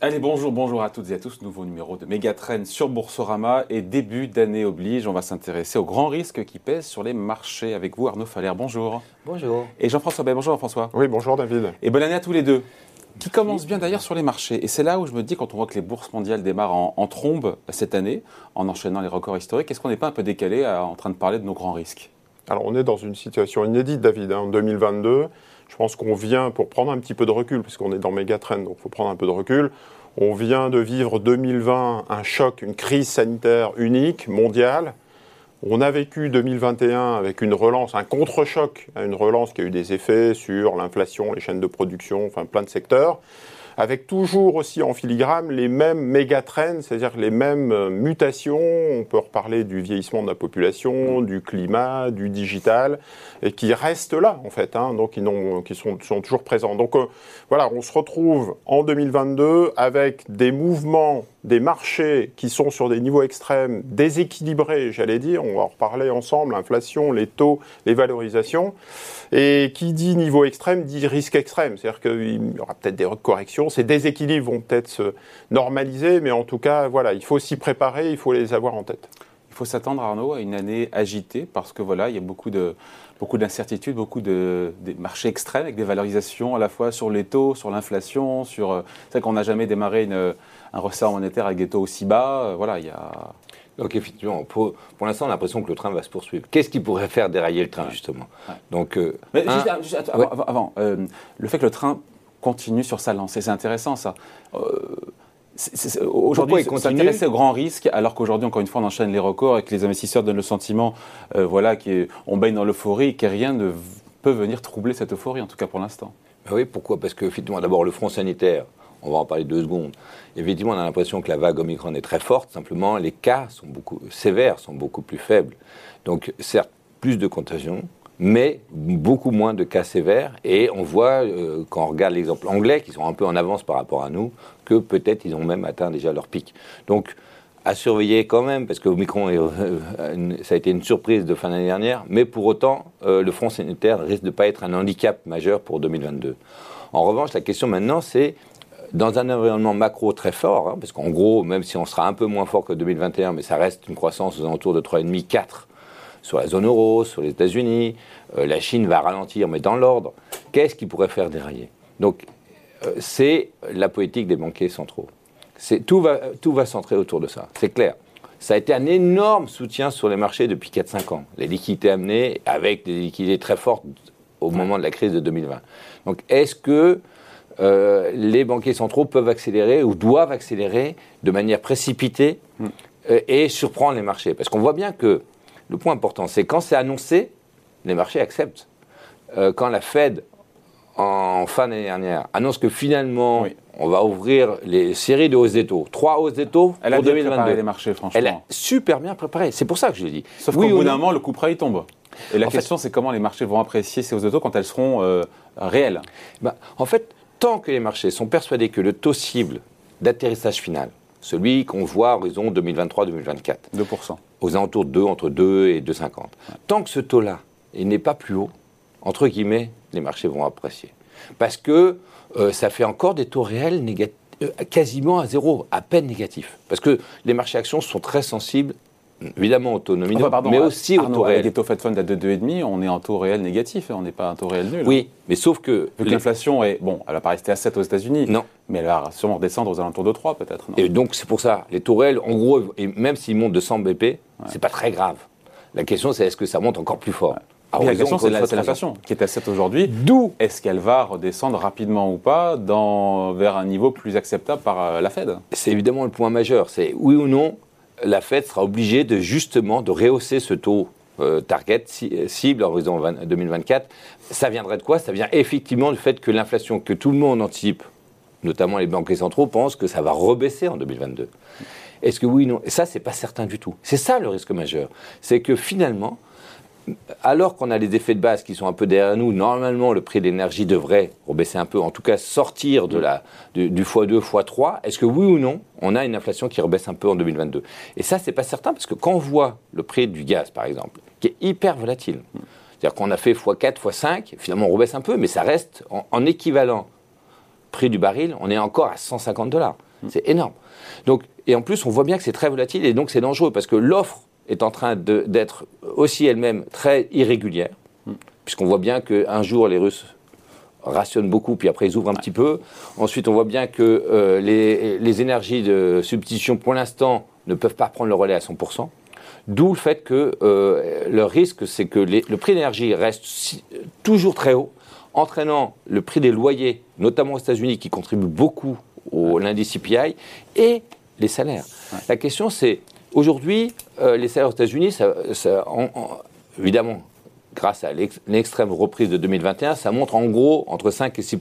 Allez, bonjour, bonjour à toutes et à tous. Nouveau numéro de Megatrend sur Boursorama et début d'année oblige, on va s'intéresser aux grands risques qui pèsent sur les marchés. Avec vous, Arnaud Faller, bonjour. Bonjour. Et Jean-François Bay, bonjour Jean-François. Oui, bonjour David. Et bonne année à tous les deux. Qui commence bien d'ailleurs sur les marchés. Et c'est là où je me dis, quand on voit que les bourses mondiales démarrent en, trombe cette année, en enchaînant les records historiques, est-ce qu'on n'est pas un peu décalé en train de parler de nos grands risques? Alors on est dans une situation inédite, David. Hein. En 2022, je pense qu'on vient, pour prendre un petit peu de recul, puisqu'on est dans Megatrend, donc il faut prendre un peu de recul, on vient de vivre 2020 un choc, une crise sanitaire unique, mondiale. On a vécu 2021 avec une relance, un contre-choc, une relance qui a eu des effets sur l'inflation, les chaînes de production, enfin plein de secteurs avec toujours aussi en filigrane les mêmes méga-trends, c'est-à-dire les mêmes euh, mutations. On peut reparler du vieillissement de la population, du climat, du digital, et qui restent là, en fait, hein, donc qui, sont, sont, toujours présents. Donc euh, voilà, on se retrouve en 2022 avec des mouvements des marchés qui sont sur des niveaux extrêmes, déséquilibrés, j'allais dire, on va en reparler ensemble, l'inflation, les taux, les valorisations. Et qui dit niveau extrême dit risque extrême, c'est-à-dire qu'il y aura peut-être des corrections, ces déséquilibres vont peut-être se normaliser, mais en tout cas, voilà, il faut s'y préparer, il faut les avoir en tête. Il faut s'attendre, Arnaud, à une année agitée, parce que voilà, il y a beaucoup de beaucoup d'incertitudes, beaucoup de marchés extrêmes avec des valorisations à la fois sur les taux, sur l'inflation, sur. Euh, c'est vrai qu'on n'a jamais démarré une, un resserre monétaire avec des taux aussi bas. Euh, voilà, il y a. Donc effectivement, pour, pour l'instant, on a l'impression que le train va se poursuivre. Qu'est-ce qui pourrait faire dérailler le train, justement Donc, euh, Mais juste, avant, euh, le fait que le train continue sur sa lancée, c'est intéressant ça. Euh, Aujourd'hui, s'intéresser aux grands risques, alors qu'aujourd'hui, encore une fois, on enchaîne les records et que les investisseurs donnent le sentiment voilà, qu'on baigne dans l'euphorie et que rien ne peut venir troubler cette euphorie, en tout cas pour l'instant. Ben oui, pourquoi? Parce que, effectivement, d'abord, le front sanitaire, on va en parler deux secondes. Effectivement, on a l'impression que la vague Omicron est très forte, simplement les cas sont beaucoup sévères, sont beaucoup plus faibles. Donc certes, plus de contagion, mais beaucoup moins de cas sévères. Et on voit, euh, quand on regarde l'exemple anglais, qui sont un peu en avance par rapport à nous, que peut-être ils ont même atteint déjà leur pic. Donc à surveiller quand même, parce que Omicron, euh, ça a été une surprise de fin d'année dernière, mais pour autant, euh, le front sanitaire risque de ne pas être un handicap majeur pour 2022. En revanche, la question maintenant, c'est dans un environnement macro très fort, hein, parce qu'en gros, même si on sera un peu moins fort que 2021, mais ça reste une croissance aux alentours de 3,5-4 sur la zone euro, sur les États-Unis, euh, la Chine va ralentir, mais dans l'ordre, qu'est-ce qui pourrait faire dérailler? Donc, euh, c'est la politique des banquiers centraux. Tout va, tout va centrer autour de ça, c'est clair. Ça a été un énorme soutien sur les marchés depuis 4-5 ans. Les liquidités amenées avec des liquidités très fortes au moment de la crise de 2020. Donc, est-ce que euh, les banquiers centraux peuvent accélérer ou doivent accélérer de manière précipitée hmm. et surprendre les marchés? Parce qu'on voit bien que le point important, c'est quand c'est annoncé, les marchés acceptent. Euh, quand la Fed, en fin d'année dernière, annonce que finalement, on va ouvrir les séries de hausses des taux, trois hausses des taux Elle pour a 2022. les marchés, franchement. Elle a super bien préparé. C'est pour ça que je l'ai dit. Sauf qu'au bout d'un moment, le coup près, il tombe. Et la question, c'est comment les marchés vont apprécier ces hausses de taux quand elles seront réelles bah, En fait, tant que les marchés sont persuadés que le taux cible d'atterrissage final, celui qu'on voit à horizon 2023-2024, 2%. Aux alentours de 2, entre 2 et 2,50. Tant que ce taux-là n'est pas plus haut, entre guillemets, les marchés vont apprécier. Parce que euh, ça fait encore des taux réels euh, quasiment à zéro, à peine négatifs. Parce que les marchés actions sont très sensibles évidemment autonomie, mais aussi au taux réel. Avec des taux Fed Fund à 2,5, on est en taux réel négatif, on n'est pas un taux réel nul. Oui, mais sauf que... l'inflation est... Bon, elle n'a pas resté à 7 aux États-Unis. Non. Mais elle va sûrement redescendre aux alentours de 3 peut-être. Et donc c'est pour ça, les taux réels, en gros, et même s'ils montent de 100 BP, ce c'est pas très grave. La question c'est est-ce que ça monte encore plus fort? La question, c'est l'inflation qui est à 7 aujourd'hui. D'où est-ce qu'elle va redescendre rapidement ou pas dans, vers un niveau plus acceptable par euh, la Fed? C'est évidemment le point majeur. C'est oui ou non, la Fed sera obligée de justement de rehausser ce taux euh, target euh, cible en horizon 2024. Ça viendrait de quoi? Ça vient effectivement du fait que l'inflation que tout le monde anticipe, notamment les banquiers centraux, pensent que ça va rebaisser en 2022. Est-ce que oui ou non? Et ça, c'est pas certain du tout. C'est ça le risque majeur. C'est que finalement, alors qu'on a les effets de base qui sont un peu derrière nous, normalement le prix de l'énergie devrait rebaisser un peu, en tout cas sortir de la, du, x2, x3. Est-ce que oui ou non, on a une inflation qui rebaisse un peu en 2022 Et ça, c'est pas certain parce que quand on voit le prix du gaz, par exemple, qui est hyper volatile, C'est-à-dire qu'on a fait x4, x5, finalement on rebaisse un peu, mais ça reste en, équivalent prix du baril, on est encore à 150 dollars. Hmm. C'est énorme. Donc, et en plus, on voit bien que c'est très volatile et donc c'est dangereux parce que l'offre est en train d'être aussi elle-même très irrégulière, hmm. puisqu'on voit bien qu'un jour les Russes rationnent beaucoup, puis après ils ouvrent un petit peu. Ensuite, on voit bien que euh, les, les, énergies de substitution, pour l'instant, ne peuvent pas prendre le relais à 100%. D'où le fait que euh, le risque, c'est que le prix de l'énergie reste toujours très haut, entraînant le prix des loyers, notamment aux États-Unis, qui contribuent beaucoup au l'indice CPI, et les salaires. La question, c'est aujourd'hui, euh, les salaires aux États-Unis, ça, évidemment, grâce à l'extrême reprise de 2021, ça montre en gros entre 5 et 6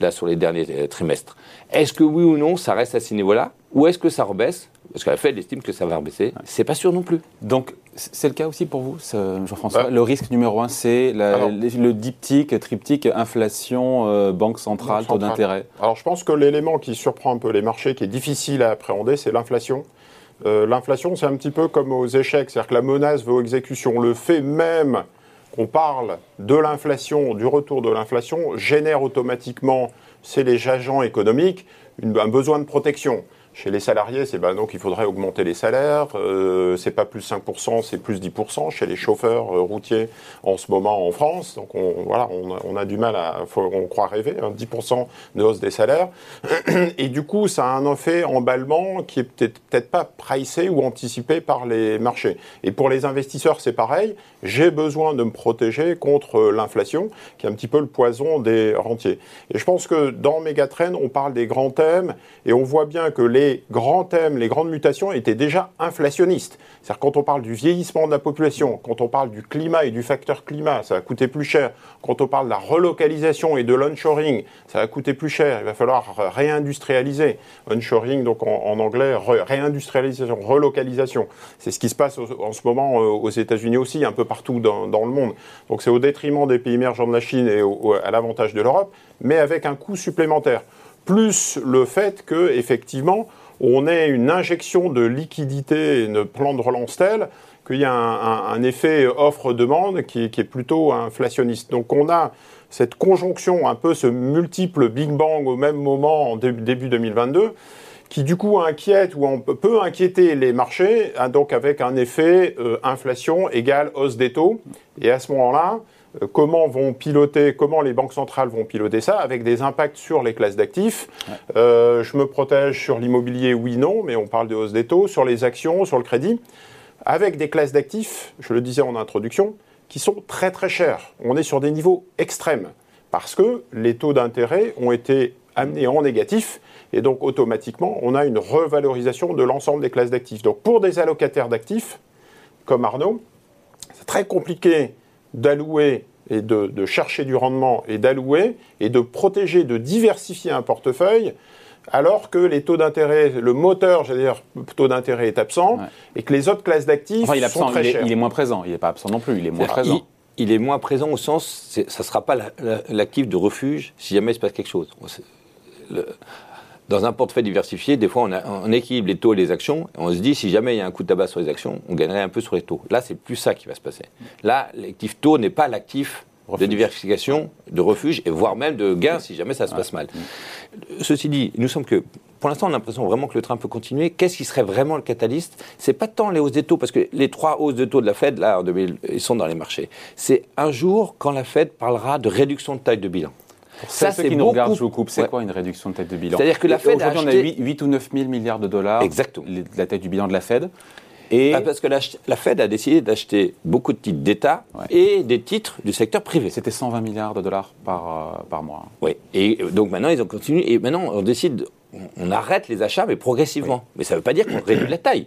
là sur les derniers euh, trimestres. Est-ce que oui ou non, ça reste à ce niveau-là? Ou est-ce que ça rebaisse? Parce que la Fed estime que ça va rebaisser. C'est pas sûr non plus. Donc, c'est le cas aussi pour vous, Jean-François? Bah. Le risque numéro un, c'est le diptyque, triptyque, inflation, euh, banque centrale, taux d'intérêt. Alors, je pense que l'élément qui surprend un peu les marchés, qui est difficile à appréhender, c'est l'inflation. Euh, l'inflation, c'est un petit peu comme aux échecs, c'est-à-dire que la menace va aux exécutions. Le fait même qu'on parle de l'inflation, du retour de l'inflation, génère automatiquement, c'est les agents économiques, un besoin de protection. Chez les salariés, c'est ben donc il faudrait augmenter les salaires. Euh, c'est pas plus 5%, c'est plus 10%. Chez les chauffeurs euh, routiers, en ce moment en France, donc on, voilà, on a, du mal à, on croit rêver, 10% hein, de hausse des salaires. Et du coup, ça a un effet emballement qui est peut-être peut-être pas pricé ou anticipé par les marchés. Et pour les investisseurs, c'est pareil. J'ai besoin de me protéger contre l'inflation, qui est un petit peu le poison des rentiers. Et je pense que dans Megatrend, on parle des grands thèmes et on voit bien que les les grands thèmes, les grandes mutations étaient déjà inflationnistes. C'est-à-dire quand on parle du vieillissement de la population, quand on parle du climat et du facteur climat, ça va coûter plus cher. Quand on parle de la relocalisation et de l'onshoring, ça va coûter plus cher. Il va falloir réindustrialiser. Onshoring, donc en, anglais, réindustrialisation, relocalisation. C'est ce qui se passe en ce moment euh, aux États-Unis aussi, un peu partout dans, le monde. Donc c'est au détriment des pays émergents de la Chine et à l'avantage de l'Europe, mais avec un coût supplémentaire plus le fait que effectivement on ait une injection de liquidité, un plan de relance tel qu'il y a un, effet offre-demande qui, est plutôt inflationniste. Donc on a cette conjonction, un peu ce multiple Big Bang au même moment en début 2022, qui du coup inquiète ou peut inquiéter les marchés, hein, donc avec un effet euh, inflation égale hausse des taux. Et à ce moment-là, comment vont piloter, comment les banques centrales vont piloter ça, avec des impacts sur les classes d'actifs. Euh, je me protège sur l'immobilier, oui, non, mais on parle de hausse des taux, sur les actions, sur le crédit, avec des classes d'actifs, je le disais en introduction, qui sont très très chères. On est sur des niveaux extrêmes, parce que les taux d'intérêt ont été amenés en négatif, et donc automatiquement, on a une revalorisation de l'ensemble des classes d'actifs. Donc pour des allocataires d'actifs, comme Arnaud, c'est très compliqué d'allouer et de, chercher du rendement et d'allouer et de protéger, de diversifier un portefeuille alors que les taux d'intérêt, le moteur, j'allais dire, taux d'intérêt est absent et que les autres classes d'actifs sont très il il est moins présent. Il n'est pas absent non plus. Il est moins présent. Il, est moins présent au sens, ça ne sera pas l'actif de refuge si jamais il se passe quelque chose. Le, dans un portefeuille diversifié, des fois, on, équilibre les taux et les actions. on se dit, si jamais il y a un coup de tabac sur les actions, on gagnerait un peu sur les taux. Là, c'est plus ça qui va se passer. Là, l'actif taux n'est pas l'actif de diversification, de refuge, et voire même de gain si jamais ça se passe mal. Ceci dit, nous sommes que, pour l'instant, on a l'impression vraiment que le train peut continuer. Qu'est-ce qui serait vraiment le catalyste? C'est pas tant les hausses des taux, parce que les trois hausses de taux de la Fed, là, en 2000, ils sont dans les marchés. C'est un jour quand la Fed parlera de réduction de taille de bilan ça, c'est qui nous regardent, je vous coupe, c'est quoi une réduction de tête de bilan? C'est-à-dire que la Fed Aujourd'hui, on a 8, ou 9 000 milliards de dollars. Exactement. La tête du bilan de la Fed. Et ah, parce que la, Fed a décidé d'acheter beaucoup de titres d'État et des titres du secteur privé. C'était 120 milliards de dollars par, euh, par mois. Oui. Et donc maintenant, ils ont continué. Et maintenant, on décide, on, arrête les achats, mais progressivement. Mais ça ne veut pas dire qu'on réduit la taille.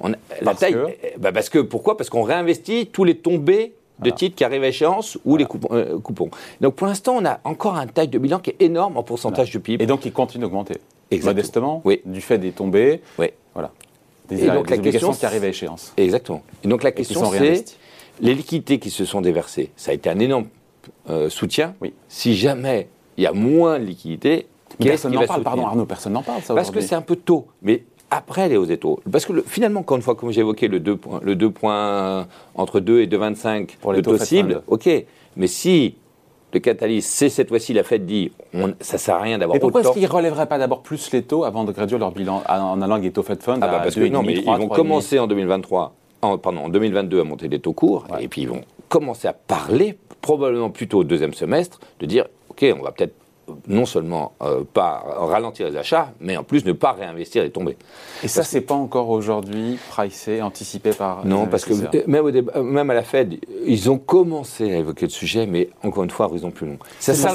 On, la taille, que... Bah parce que pourquoi? Parce qu'on réinvestit tous les tombés de titres qui arrivent à échéance ou les euh, coupons, Donc pour l'instant, on a encore un taille de bilan qui est énorme en pourcentage du PIB. Et donc il continue d'augmenter. Modestement, oui. du fait des tombées. Oui. Voilà. Des, et donc, la question, qui arrivent à échéance. Exactement. Et donc la question, c'est les liquidités qui se sont déversées. Ça a été un énorme euh, soutien. Oui. Si jamais il y a moins de liquidités, personne n'en parle, pardon Arnaud, personne n'en parle. Parce que c'est un peu tôt. Mais après les hausses des taux. Parce que finalement, encore une fois, comme j'ai évoqué, le 2 points, le 2 points entre 2 et 2,25 pour les taux, cibles, ok. Mais si le catalyse, c'est cette fois-ci la Fed dit, on, ça sert à rien d'avoir. Mais pourquoi est-ce qu'ils ne relèveraient pas d'abord plus les taux avant de réduire leur bilan en allant les taux Fed Fund ah bah parce que non, mais ils vont commencer en 2023, en, pardon, en 2022 à monter des taux courts, et puis ils vont commencer à parler, probablement plutôt au deuxième semestre, de dire, ok, on va peut-être non seulement euh, pas ralentir les achats, mais en plus ne pas réinvestir et tomber. Et ça, c'est pas encore aujourd'hui pricé, anticipé par. Non, parce que même, au même à la Fed, ils ont commencé à évoquer le sujet, mais encore une fois, horizon plus long. Ça, ça,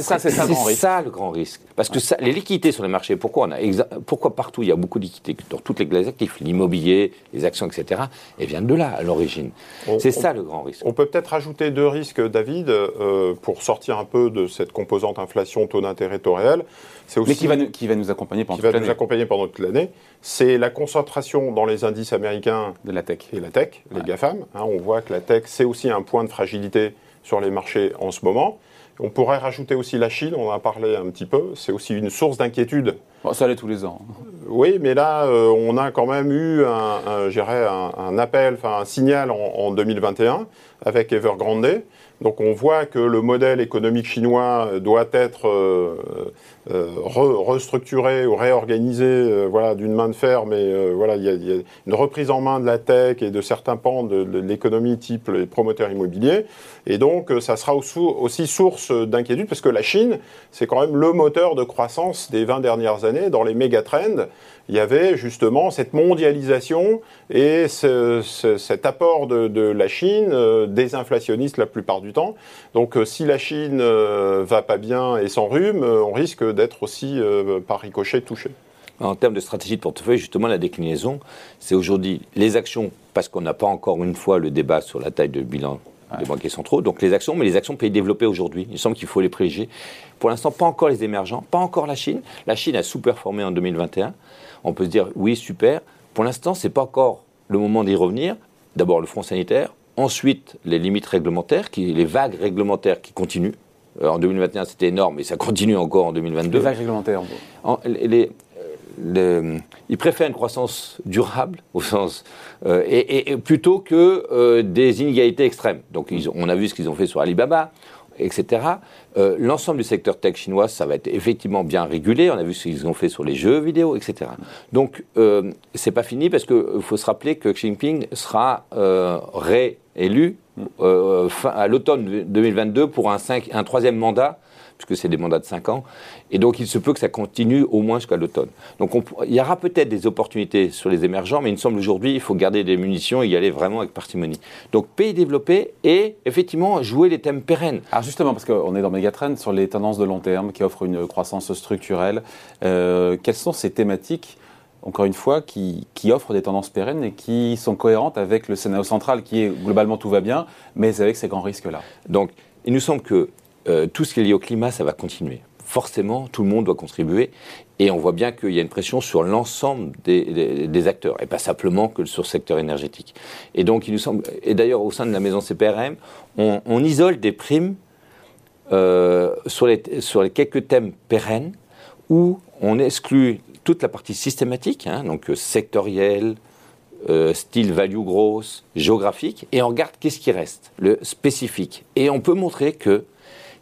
ça, c'est ça, le grand risque. Parce que ça, les liquidités sur les marchés, pourquoi, on a pourquoi partout il y a beaucoup de liquidités dans toutes les classes actifs, l'immobilier, les actions, etc., elles viennent de là à l'origine. C'est ça le grand risque. On peut peut-être ajouter deux risques, David, euh, pour sortir un peu de cette composante inflation taux d'intérêt, taux réel. C'est aussi, Mais qui va, nous, qui va nous accompagner pendant toute l'année. nous accompagner pendant toute l'année. C'est la concentration dans les indices américains de la tech et la tech, les GAFAM. Hein, on voit que la tech, c'est aussi un point de fragilité sur les marchés en ce moment. On pourrait rajouter aussi la Chine, on en a parlé un petit peu, c'est aussi une source d'inquiétude. ça l'est tous les ans. Oui, mais là, euh, on a quand même eu un, un, un appel, enfin un signal en, en 2021 avec Evergrande donc on voit que le modèle économique chinois doit être euh, euh, restructuré ou réorganisé euh, voilà, d'une main de fer, mais voilà, il y, a une reprise en main de la tech et de certains pans de, l'économie type les promoteurs immobiliers. Et donc ça sera aussi source d'inquiétude parce que la Chine, c'est quand même le moteur de croissance des 20 dernières années dans les méga trends il y avait justement cette mondialisation et cet apport de, la Chine, désinflationniste la plupart du temps. Donc euh, si la Chine euh, va pas bien et s'enrhume, on risque d'être aussi par ricochet touché. En termes de stratégie de portefeuille, justement, la déclinaison, c'est aujourd'hui les actions, parce qu'on n'a pas encore une fois le débat sur la taille de bilan des banquiers centraux. Donc les actions, mais les actions pays développées aujourd'hui. Il semble qu'il faut les privilégier. Pour l'instant, pas encore les émergents, pas encore la Chine. La Chine a sous-performé en 2021 on peut se dire oui, super. Pour l'instant, ce n'est pas encore le moment d'y revenir. D'abord le front sanitaire, ensuite les limites réglementaires, qui, les vagues réglementaires qui continuent. Euh, en 2021, c'était énorme, mais ça continue encore en 2022. Les vagues réglementaires, en les, euh, ils préfèrent une croissance durable au sens euh, et, plutôt que des inégalités extrêmes. Donc on a vu ce qu'ils ont fait sur Alibaba, etc. Euh, l'ensemble du secteur tech chinois, ça va être effectivement bien régulé. On a vu ce qu'ils ont fait sur les jeux vidéo, etc. Donc, euh, c'est pas fini parce qu'il faut se rappeler que Xi Jinping sera euh, réélu à l'automne 2022 pour un, un troisième mandat puisque c'est des mandats de 5 ans. Et donc, il se peut que ça continue au moins jusqu'à l'automne. Donc, il y aura peut-être des opportunités sur les émergents, mais il me semble aujourd'hui, il faut garder des munitions et y aller vraiment avec parcimonie. Donc, pays développés et effectivement jouer les thèmes pérennes. Alors, justement, parce qu'on est dans Megatrend sur les tendances de long terme qui offrent une croissance structurelle, euh, quelles sont ces thématiques encore une fois, qui, offrent des tendances pérennes et qui sont cohérentes avec le scénario central qui est globalement tout va bien, mais avec ces grands risques-là. Donc, il nous semble que euh, tout ce qui est lié au climat, ça va continuer. Forcément, tout le monde doit contribuer. Et on voit bien qu'il y a une pression sur l'ensemble des, acteurs, et pas simplement que sur le secteur énergétique. Et donc, il nous semble, et d'ailleurs, au sein de la maison CPRM, on, isole des primes euh, sur, les, sur les quelques thèmes pérennes où on exclut toute la partie systématique, hein, donc sectorielle, euh, style value grosse, géographique, et on regarde qu'est-ce qui reste, le spécifique. Et on peut montrer que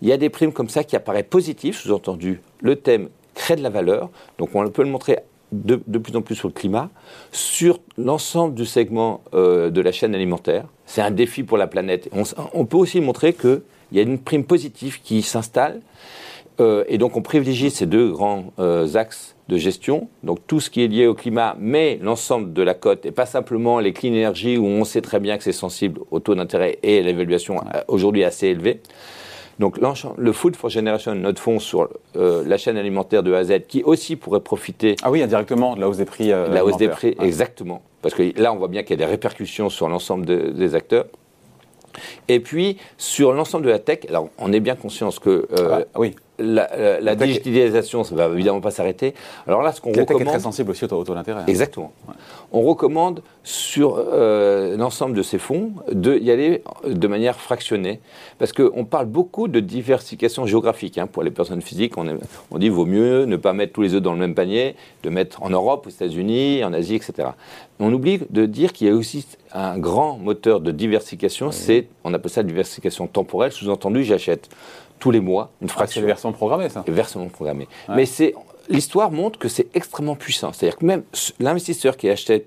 il y a des primes comme ça qui apparaissent positives, sous-entendu, le thème crée de la valeur, donc on peut le montrer de, plus en plus sur le climat, sur l'ensemble du segment euh, de la chaîne alimentaire. C'est un défi pour la planète. On, peut aussi montrer qu'il y a une prime positive qui s'installe, euh, et donc on privilégie ces deux grands euh, axes de gestion, donc tout ce qui est lié au climat, mais l'ensemble de la cote, et pas simplement les clean energy où on sait très bien que c'est sensible au taux d'intérêt et à l'évaluation aujourd'hui assez élevée. Donc le Food for Generation, notre fonds sur euh, la chaîne alimentaire de A à Z, qui aussi pourrait profiter. Ah oui, indirectement, de la hausse des prix. Euh, la hausse des prix, exactement. Parce que là, on voit bien qu'il y a des répercussions sur l'ensemble des acteurs. Et puis, sur l'ensemble de la tech, alors on est bien conscient que. Euh, ah, oui. La, digitalisation, ça ne va évidemment pas s'arrêter. Alors là, ce qu'on recommande... est très sensible aussi au taux d'intérêt. Hein. Exactement. On recommande sur euh, l'ensemble de ces fonds d'y aller de manière fractionnée, parce qu'on parle beaucoup de diversification géographique. Hein. Pour les personnes physiques, on, on dit vaut mieux ne pas mettre tous les œufs dans le même panier, de mettre en Europe, aux États-Unis, en Asie, etc. On oublie de dire qu'il y a aussi un grand moteur de diversification, c'est, on appelle ça diversification temporelle, sous-entendu, j'achète tous les mois une ah, fraction. c'est les versions programmées, ça. Les versions programmées. Mais c'est, l'histoire montre que c'est extrêmement puissant. C'est-à-dire que même l'investisseur qui achetait,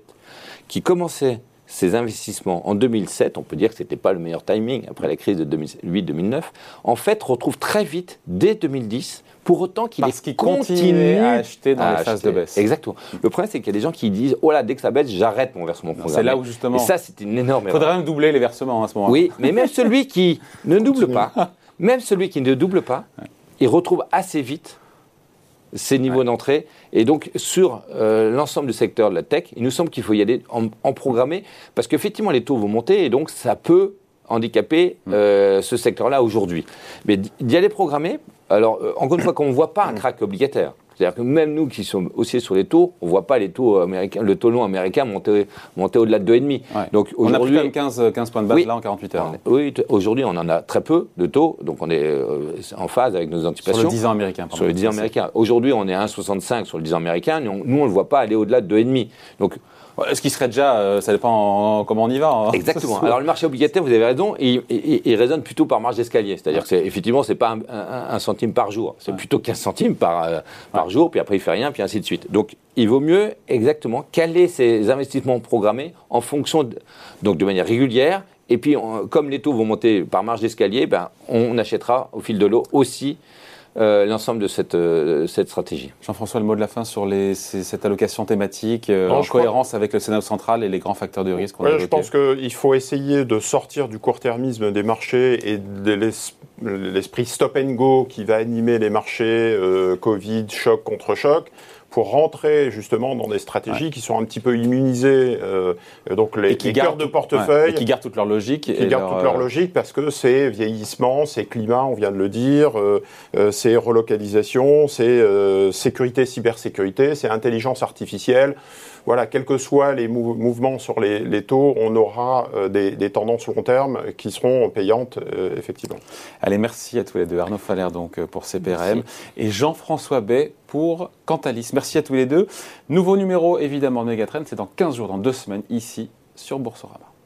qui commençait ses investissements en 2007, on peut dire que ce n'était pas le meilleur timing après la crise de 2008-2009, en fait retrouve très vite, dès 2010, pour autant qu'il Parce qu'il continue à acheter dans les phases de baisse. Exactement. Le problème, c'est qu'il y a des gens qui disent Oh là, dès que ça baisse, j'arrête mon versement programmé. C'est là où justement. Et ça, c'est une énorme erreur. Il faudrait même doubler les versements à ce moment-là. Oui, mais même celui qui ne double pas, même celui qui ne double pas, il retrouve assez vite ces niveaux d'entrée. Et donc, sur euh, l'ensemble du secteur de la tech, il nous semble qu'il faut y aller en, en programmé, parce qu'effectivement, les taux vont monter, et donc ça peut handicaper mm. euh, ce secteur-là aujourd'hui. Mais d'y aller programmer, alors, euh, encore une fois, qu'on ne voit pas un crack obligataire. C'est-à-dire que même nous qui sommes aussi sur les taux, on ne voit pas les taux américains, le taux long américain monter, monter au-delà de 2,5. Donc on a quand même 15, 15 points de base là en 48 heures. Oui, aujourd'hui on en a très peu de taux, donc on est euh, en phase avec nos anticipations. Sur le 10 ans américain. Sur le 10 ans américain. Aujourd'hui on est à 1,65 sur le 10 ans américain, nous on ne le voit pas aller au-delà de 2,5. Donc ce qui serait déjà, euh, ça dépend comment on y va. Hein. Exactement. Alors le marché obligataire, vous avez raison, il, il, résonne plutôt par marge d'escalier. C'est-à-dire que effectivement, c'est pas un, centime par jour, c'est plutôt 15 centimes par, euh, par jour, puis après il fait rien, puis ainsi de suite. Donc il vaut mieux exactement caler ces investissements programmés en fonction, de, donc de manière régulière. Et puis, comme les taux vont monter par marge d'escalier, ben, on achètera au fil de l'eau aussi euh, l'ensemble de cette, euh, cette stratégie. Jean-François, le mot de la fin sur les, cette allocation thématique euh, en cohérence avec le scénario central et les grands facteurs de risque Je pense qu'il faut essayer de sortir du court-termisme des marchés et de l'esprit stop and go qui va animer les marchés, Covid, choc contre choc pour rentrer justement dans des stratégies qui sont un petit peu immunisées, euh, donc les, qui gardent, de portefeuille, et qui gardent toute leur logique, qui gardent toute leur euh, logique parce que c'est vieillissement, c'est climat, on vient de le dire, euh, c'est relocalisation, c'est sécurité, cybersécurité, c'est intelligence artificielle. Voilà, quels que soient les mouvements sur les, taux, on aura euh, des, tendances long terme qui seront payantes, euh, effectivement. Allez, merci à tous les deux. Arnaud Faller donc, pour CPRM et Jean-François Bay pour Cantalis. Merci à tous les deux. Nouveau numéro, évidemment, de Megatrend, c'est dans 15 jours, dans deux semaines, ici, sur Boursorama.